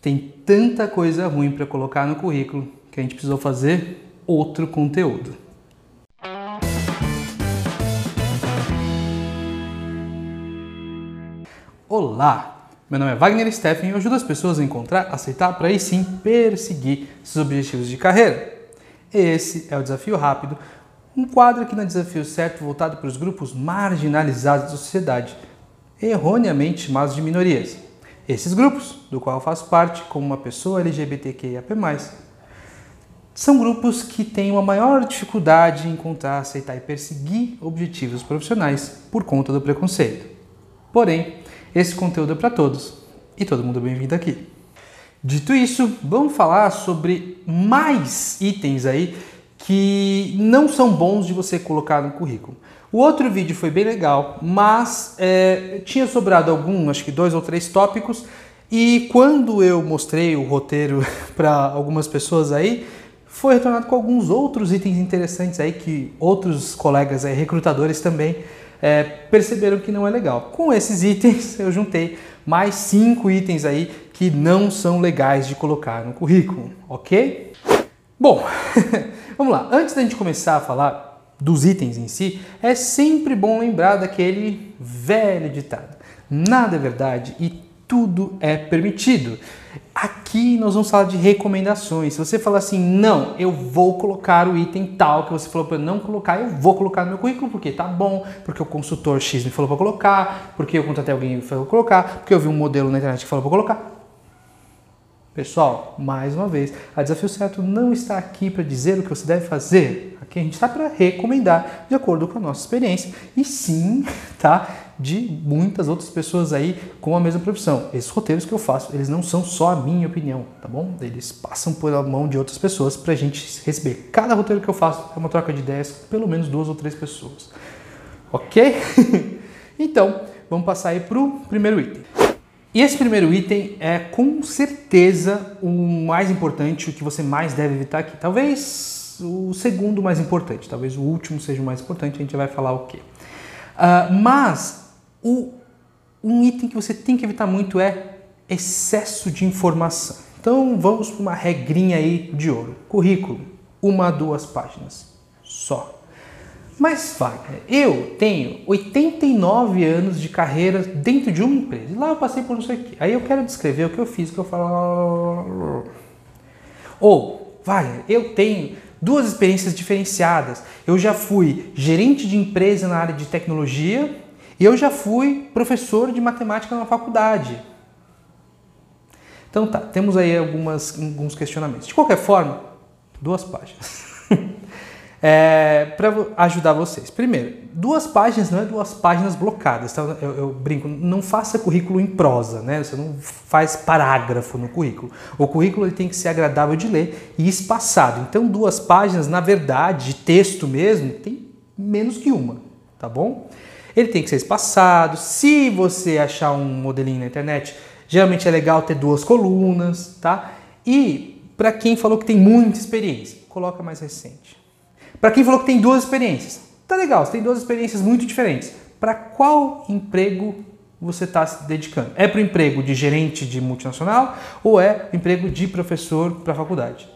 tem tanta coisa ruim para colocar no currículo que a gente precisou fazer outro conteúdo. Olá, meu nome é Wagner Steffen e eu ajudo as pessoas a encontrar, aceitar para aí sim perseguir seus objetivos de carreira. Esse é o Desafio Rápido, um quadro aqui no Desafio Certo voltado para os grupos marginalizados da sociedade, erroneamente chamados de minorias. Esses grupos, do qual eu faço parte como uma pessoa LGBTQIAP+, são grupos que têm uma maior dificuldade em encontrar, aceitar e perseguir objetivos profissionais por conta do preconceito. Porém, esse conteúdo é para todos e todo mundo é bem-vindo aqui. Dito isso, vamos falar sobre mais itens aí que não são bons de você colocar no currículo. O outro vídeo foi bem legal, mas é, tinha sobrado algum, acho que dois ou três tópicos, e quando eu mostrei o roteiro para algumas pessoas aí, foi retornado com alguns outros itens interessantes aí que outros colegas aí, recrutadores também é, perceberam que não é legal. Com esses itens eu juntei mais cinco itens aí que não são legais de colocar no currículo, ok? Bom, vamos lá. Antes da gente começar a falar dos itens em si, é sempre bom lembrar daquele velho ditado: nada é verdade e tudo é permitido. Aqui nós vamos falar de recomendações. Se você falar assim, não, eu vou colocar o item tal que você falou para não colocar, eu vou colocar no meu currículo porque tá bom, porque o consultor X me falou para colocar, porque eu contratei alguém e falou para colocar, porque eu vi um modelo na internet que falou para colocar. Pessoal, mais uma vez, a Desafio Certo não está aqui para dizer o que você deve fazer. Aqui a gente está para recomendar de acordo com a nossa experiência e sim, tá? De muitas outras pessoas aí com a mesma profissão. Esses roteiros que eu faço, eles não são só a minha opinião, tá bom? Eles passam pela mão de outras pessoas para a gente receber. Cada roteiro que eu faço é uma troca de ideias com pelo menos duas ou três pessoas. Ok? então, vamos passar aí para o primeiro item. E esse primeiro item é com certeza o mais importante, o que você mais deve evitar aqui. Talvez o segundo mais importante, talvez o último seja o mais importante, a gente vai falar o quê. Uh, mas o, um item que você tem que evitar muito é excesso de informação. Então vamos para uma regrinha aí de ouro. Currículo, uma, duas páginas só. Mas, Wagner, eu tenho 89 anos de carreira dentro de uma empresa. Lá eu passei por não sei o quê. Aí eu quero descrever o que eu fiz, o que eu falo. Ou, Wagner, eu tenho duas experiências diferenciadas. Eu já fui gerente de empresa na área de tecnologia e eu já fui professor de matemática na faculdade. Então tá, temos aí algumas, alguns questionamentos. De qualquer forma, duas páginas. é, para ajudar vocês. Primeiro, duas páginas não é duas páginas blocadas. Tá? Eu, eu, brinco, não faça currículo em prosa, né? Você não faz parágrafo no currículo. O currículo ele tem que ser agradável de ler e espaçado. Então, duas páginas, na verdade, de texto mesmo, tem menos que uma, tá bom? Ele tem que ser espaçado. Se você achar um modelinho na internet, geralmente é legal ter duas colunas, tá? E para quem falou que tem muita experiência, coloca mais recente. Para quem falou que tem duas experiências, tá legal, você tem duas experiências muito diferentes. Para qual emprego você está se dedicando? É para o emprego de gerente de multinacional ou é emprego de professor para a faculdade?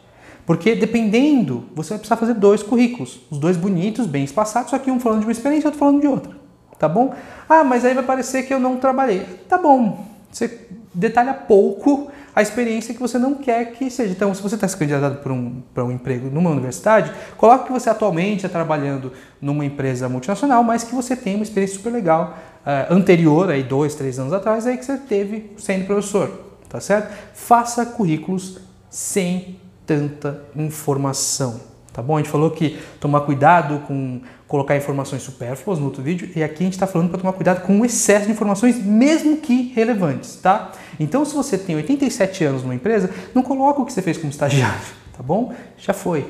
Porque dependendo, você vai precisar fazer dois currículos, os dois bonitos, bem espaçados, só que um falando de uma experiência outro falando de outra. Tá bom? Ah, mas aí vai parecer que eu não trabalhei. Tá bom. Você detalha pouco a experiência que você não quer que seja. Então, se você está se candidatando para um, um emprego numa universidade, coloque que você atualmente está trabalhando numa empresa multinacional, mas que você tem uma experiência super legal uh, anterior, aí dois, três anos atrás, aí que você teve sendo professor, tá certo? Faça currículos sem tanta informação, tá bom? A gente falou que tomar cuidado com colocar informações supérfluas no outro vídeo e aqui a gente está falando para tomar cuidado com o excesso de informações, mesmo que relevantes, tá? Então, se você tem 87 anos numa empresa, não coloca o que você fez como estagiário, tá bom? Já foi,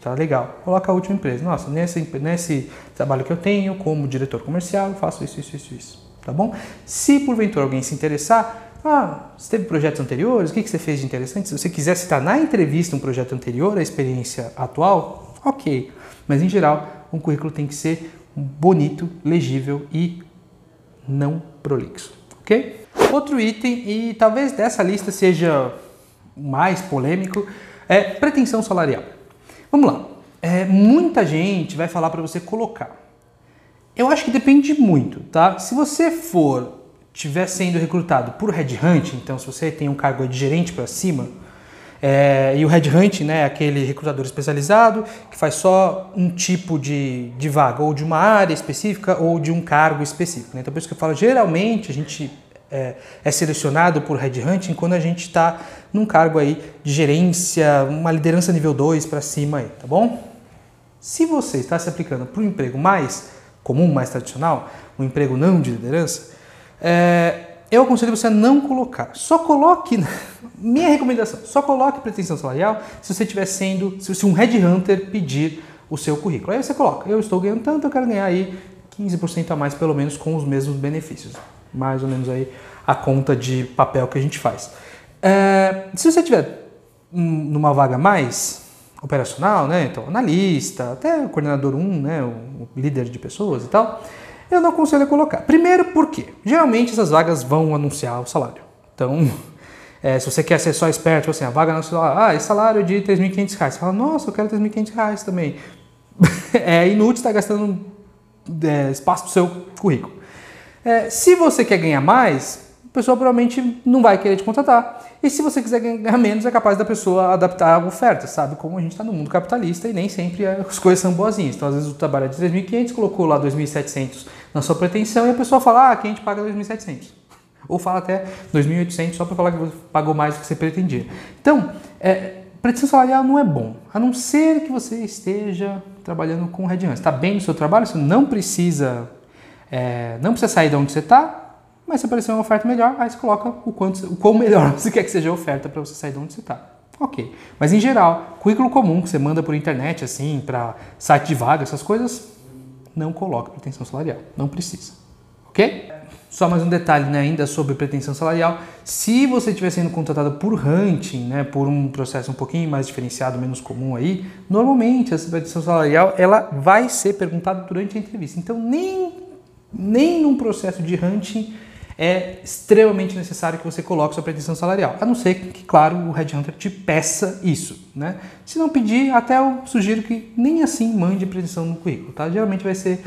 tá legal. Coloca a última empresa. Nossa, nesse, nesse trabalho que eu tenho como diretor comercial, faço isso, isso, isso, isso, tá bom? Se porventura alguém se interessar, ah, você teve projetos anteriores? O que você fez de interessante? Se você quiser citar na entrevista um projeto anterior à experiência atual, ok. Mas em geral, um currículo tem que ser bonito, legível e não prolixo, ok? Outro item, e talvez dessa lista seja mais polêmico, é pretensão salarial. Vamos lá. É, muita gente vai falar para você colocar. Eu acho que depende muito, tá? Se você for estiver sendo recrutado por headhunt, então se você tem um cargo de gerente para cima, é, e o headhunt né, é aquele recrutador especializado que faz só um tipo de, de vaga, ou de uma área específica, ou de um cargo específico. Né? Então por isso que eu falo, geralmente a gente é, é selecionado por headhunting quando a gente está num cargo aí de gerência, uma liderança nível 2 para cima aí, tá bom? Se você está se aplicando para um emprego mais comum, mais tradicional, um emprego não de liderança, é, eu aconselho você a não colocar. Só coloque, minha recomendação, só coloque pretensão salarial se você estiver sendo, se um headhunter pedir o seu currículo. Aí você coloca, eu estou ganhando tanto, eu quero ganhar aí 15% a mais pelo menos com os mesmos benefícios mais ou menos aí a conta de papel que a gente faz. É, se você tiver numa vaga mais operacional, né, então analista, até coordenador 1, né, o líder de pessoas e tal, eu não aconselho a colocar. Primeiro porque geralmente essas vagas vão anunciar o salário. Então, é, se você quer ser só esperto, assim, a vaga anuncia, ah, esse salário é de 3.500 reais. Você fala, nossa, eu quero 3.500 reais também. é inútil estar gastando é, espaço do seu currículo. É, se você quer ganhar mais, pessoa provavelmente não vai querer te contratar. E se você quiser ganhar menos, é capaz da pessoa adaptar a oferta, sabe? Como a gente está no mundo capitalista e nem sempre as coisas são boazinhas. Então, às vezes, o trabalho é de 3.500, colocou lá 2.700 na sua pretensão e a pessoa fala, ah, aqui a gente paga 2.700. Ou fala até 2.800 só para falar que você pagou mais do que você pretendia. Então, é, pretensão salarial não é bom, a não ser que você esteja trabalhando com Red Está bem no seu trabalho, você não precisa é, não precisa sair de onde você está, mas se aparecer uma oferta melhor, aí você coloca o, quanto, o quão melhor você quer que seja a oferta para você sair de onde você está. Ok. Mas em geral, currículo comum que você manda por internet, assim, para site de vaga, essas coisas, não coloca pretensão salarial. Não precisa. Ok? Só mais um detalhe né, ainda sobre pretensão salarial. Se você estiver sendo contratado por hunting, né, por um processo um pouquinho mais diferenciado, menos comum aí, normalmente essa pretensão salarial ela vai ser perguntada durante a entrevista. Então nem nem num processo de hunting é extremamente necessário que você coloque sua pretensão salarial, a não ser que, claro, o headhunter te peça isso, né? Se não pedir, até eu sugiro que nem assim mande pretensão no currículo, tá? Geralmente vai ser,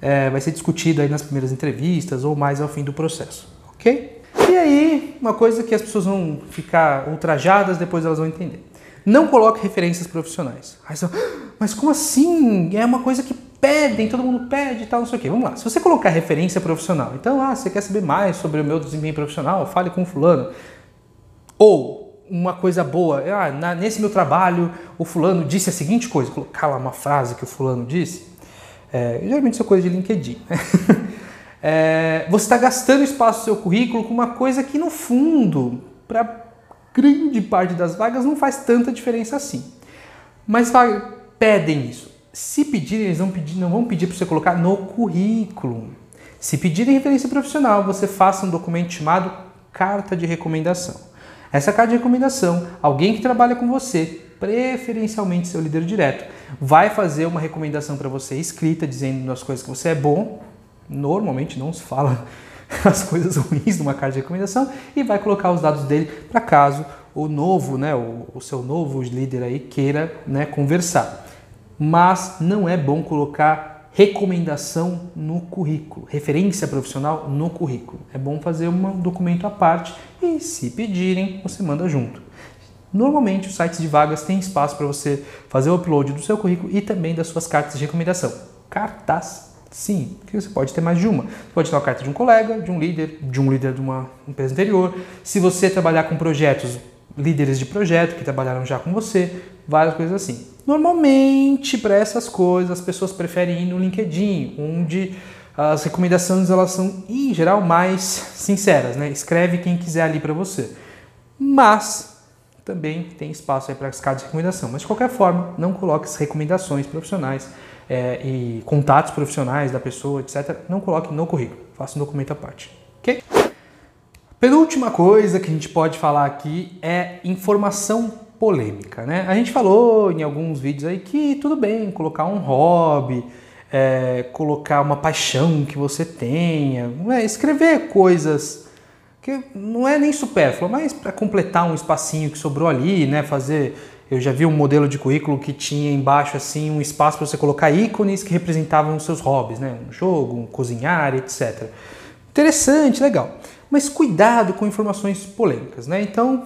é, vai ser discutido aí nas primeiras entrevistas ou mais ao fim do processo, ok? E aí, uma coisa que as pessoas vão ficar ultrajadas, depois elas vão entender. Não coloque referências profissionais. Aí você, ah, mas como assim? É uma coisa que pedem, todo mundo pede e tal, não sei o quê. Vamos lá. Se você colocar referência profissional, então, ah, você quer saber mais sobre o meu desempenho profissional? Fale com fulano. Ou uma coisa boa, ah, na, nesse meu trabalho, o fulano disse a seguinte coisa, colocar lá uma frase que o fulano disse. É, geralmente isso é coisa de LinkedIn. Né? é, você está gastando espaço do seu currículo com uma coisa que, no fundo, para grande parte das vagas não faz tanta diferença assim. Mas pedem isso. Se pedirem, eles não, pedir, não vão pedir para você colocar no currículo. Se pedirem referência profissional, você faça um documento chamado carta de recomendação. Essa carta de recomendação, alguém que trabalha com você, preferencialmente seu líder direto, vai fazer uma recomendação para você escrita dizendo as coisas que você é bom. Normalmente não se fala as coisas ruins numa carta de recomendação e vai colocar os dados dele para caso o novo, né, o, o, seu novo líder aí queira né, conversar mas não é bom colocar recomendação no currículo, referência profissional no currículo. É bom fazer um documento à parte e, se pedirem, você manda junto. Normalmente, os sites de vagas têm espaço para você fazer o upload do seu currículo e também das suas cartas de recomendação. Cartas, sim, porque você pode ter mais de uma. Você pode ter uma carta de um colega, de um líder, de um líder de uma empresa anterior. Se você trabalhar com projetos, líderes de projeto que trabalharam já com você, várias coisas assim. Normalmente, para essas coisas, as pessoas preferem ir no LinkedIn, onde as recomendações elas são, em geral, mais sinceras. Né? Escreve quem quiser ali para você. Mas também tem espaço para as cartas de recomendação. Mas, de qualquer forma, não coloque as recomendações profissionais é, e contatos profissionais da pessoa, etc. Não coloque no currículo. Faça um documento à parte. Ok? Penúltima coisa que a gente pode falar aqui é informação polêmica, né? A gente falou em alguns vídeos aí que tudo bem colocar um hobby, é, colocar uma paixão que você tenha, é, escrever coisas que não é nem supérfluo, mas para completar um espacinho que sobrou ali, né, fazer eu já vi um modelo de currículo que tinha embaixo assim um espaço para você colocar ícones que representavam os seus hobbies, né? Um jogo, um cozinhar, etc. Interessante, legal. Mas cuidado com informações polêmicas, né? Então,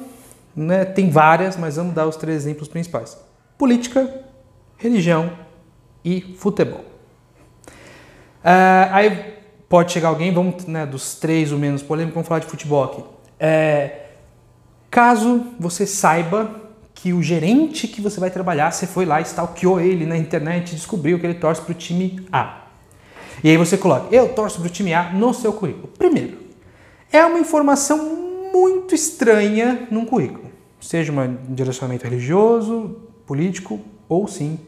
né, tem várias, mas vamos dar os três exemplos principais: política, religião e futebol. Uh, aí pode chegar alguém, vamos né, dos três o menos polêmico, vamos falar de futebol aqui. É, caso você saiba que o gerente que você vai trabalhar, você foi lá, stalkeou ele na internet e descobriu que ele torce para o time A. E aí você coloca, eu torço para o time A no seu currículo. Primeiro, é uma informação muito estranha num currículo. Seja um direcionamento religioso, político ou sim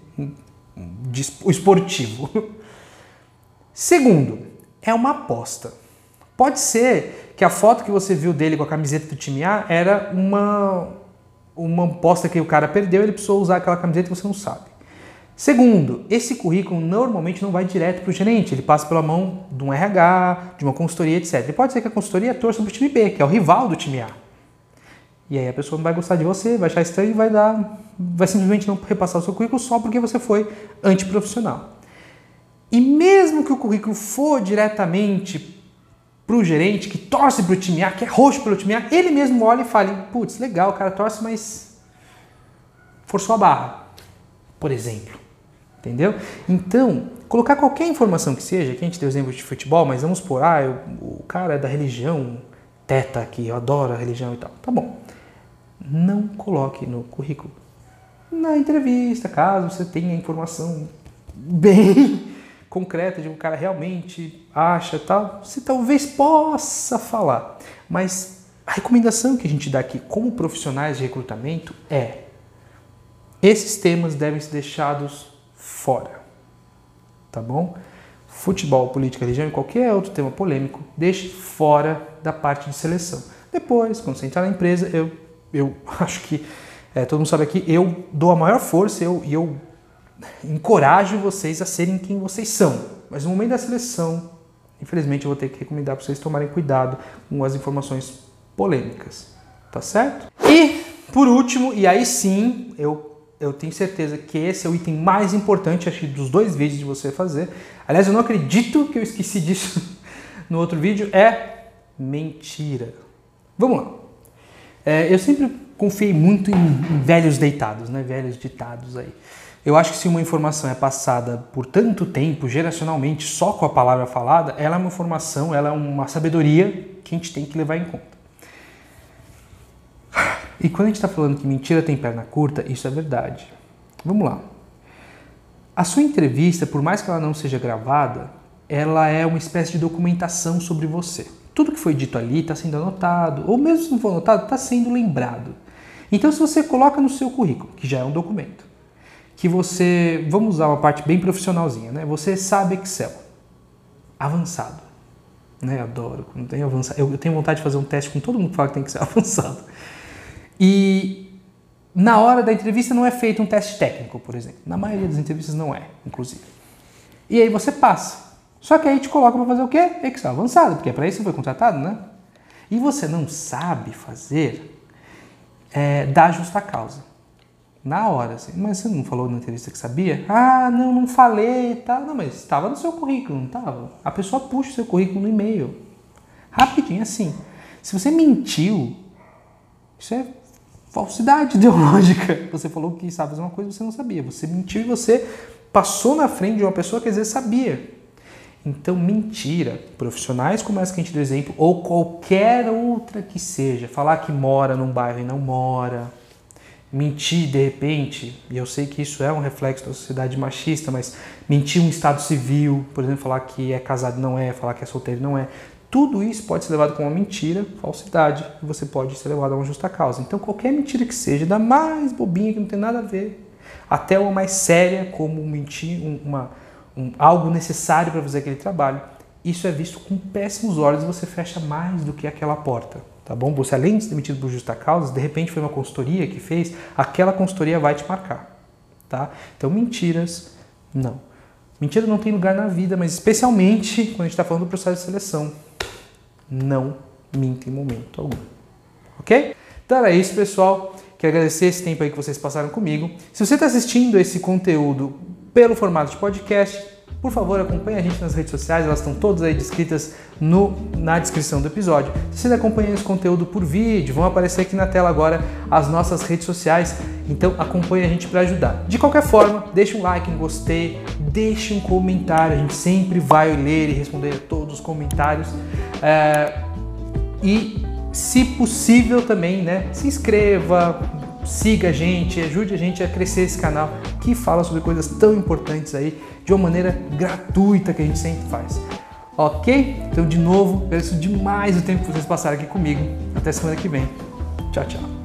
esportivo. Segundo, é uma aposta. Pode ser que a foto que você viu dele com a camiseta do time A era uma uma aposta que o cara perdeu, ele precisou usar aquela camiseta e você não sabe. Segundo, esse currículo normalmente não vai direto para o gerente, ele passa pela mão de um RH, de uma consultoria, etc. E pode ser que a consultoria torça para o time B, que é o rival do time A. E aí a pessoa não vai gostar de você, vai achar estranho e vai dar, vai simplesmente não repassar o seu currículo só porque você foi antiprofissional. E mesmo que o currículo for diretamente para o gerente que torce para o time A, que é roxo pelo time A, ele mesmo olha e fala: putz, legal, o cara torce, mas forçou a barra, por exemplo. Entendeu? Então, colocar qualquer informação que seja, que a gente deu exemplo de futebol, mas vamos por, ah, eu, o cara é da religião teta aqui, eu adoro a religião e tal. Tá bom. Não coloque no currículo. Na entrevista, caso você tenha informação bem concreta de um cara realmente acha tal, você talvez possa falar. Mas a recomendação que a gente dá aqui como profissionais de recrutamento é esses temas devem ser deixados fora. Tá bom? Futebol, política, religião e qualquer outro tema polêmico, deixe fora da parte de seleção. Depois, quando você entrar na empresa, eu, eu acho que é, todo mundo sabe aqui, eu dou a maior força e eu, eu encorajo vocês a serem quem vocês são. Mas no momento da seleção, infelizmente eu vou ter que recomendar para vocês tomarem cuidado com as informações polêmicas. Tá certo? E por último, e aí sim, eu eu tenho certeza que esse é o item mais importante acho, dos dois vídeos de você fazer. Aliás, eu não acredito que eu esqueci disso no outro vídeo. É mentira. Vamos lá. É, eu sempre confiei muito em, em velhos deitados, né? Velhos ditados aí. Eu acho que se uma informação é passada por tanto tempo, geracionalmente, só com a palavra falada, ela é uma informação, ela é uma sabedoria que a gente tem que levar em conta. E quando a gente está falando que mentira tem perna curta, isso é verdade. Vamos lá. A sua entrevista, por mais que ela não seja gravada, ela é uma espécie de documentação sobre você. Tudo que foi dito ali está sendo anotado, ou mesmo se não for anotado, está sendo lembrado. Então, se você coloca no seu currículo, que já é um documento, que você, vamos usar uma parte bem profissionalzinha, né? Você sabe Excel, avançado, né? Adoro quando tem avançado. Eu tenho vontade de fazer um teste com todo mundo que fala que tem Excel avançado. E na hora da entrevista não é feito um teste técnico, por exemplo. Na maioria das entrevistas não é, inclusive. E aí você passa. Só que aí te coloca para fazer o quê? Excel avançado, porque é para isso que foi contratado, né? E você não sabe fazer é, da justa causa. Na hora, assim. Mas você não falou na entrevista que sabia? Ah, não, não falei, tá. Não, mas estava no seu currículo, não estava? A pessoa puxa o seu currículo no e-mail. Rapidinho, assim. Se você mentiu, isso é falsidade ideológica. Você falou que sabe fazer uma coisa que você não sabia. Você mentiu e você passou na frente de uma pessoa que às vezes sabia. Então, mentira. Profissionais como essa que a gente deu exemplo, ou qualquer outra que seja, falar que mora num bairro e não mora, mentir de repente, e eu sei que isso é um reflexo da sociedade machista, mas mentir um estado civil, por exemplo, falar que é casado não é, falar que é solteiro não é, tudo isso pode ser levado como uma mentira, falsidade, e você pode ser levado a uma justa causa. Então, qualquer mentira que seja, da mais bobinha que não tem nada a ver, até uma mais séria, como mentir uma, um, algo necessário para fazer aquele trabalho, isso é visto com péssimos olhos e você fecha mais do que aquela porta tá bom? Você além de ser demitido por justa causa, de repente foi uma consultoria que fez, aquela consultoria vai te marcar, tá? Então mentiras, não. Mentira não tem lugar na vida, mas especialmente quando a gente está falando do processo de seleção, não minta em momento algum. Ok? Então era isso, pessoal. Quero agradecer esse tempo aí que vocês passaram comigo. Se você está assistindo esse conteúdo pelo formato de podcast, por favor, acompanhe a gente nas redes sociais, elas estão todas aí descritas no, na descrição do episódio. Se você está acompanhando esse conteúdo por vídeo, vão aparecer aqui na tela agora as nossas redes sociais, então acompanhe a gente para ajudar. De qualquer forma, deixe um like, um gostei, deixe um comentário, a gente sempre vai ler e responder a todos os comentários. É, e se possível também, né, se inscreva, siga a gente, ajude a gente a crescer esse canal que fala sobre coisas tão importantes aí de uma maneira gratuita que a gente sempre faz. Ok? Então, de novo, agradeço demais o tempo que vocês passaram aqui comigo. Até semana que vem. Tchau, tchau.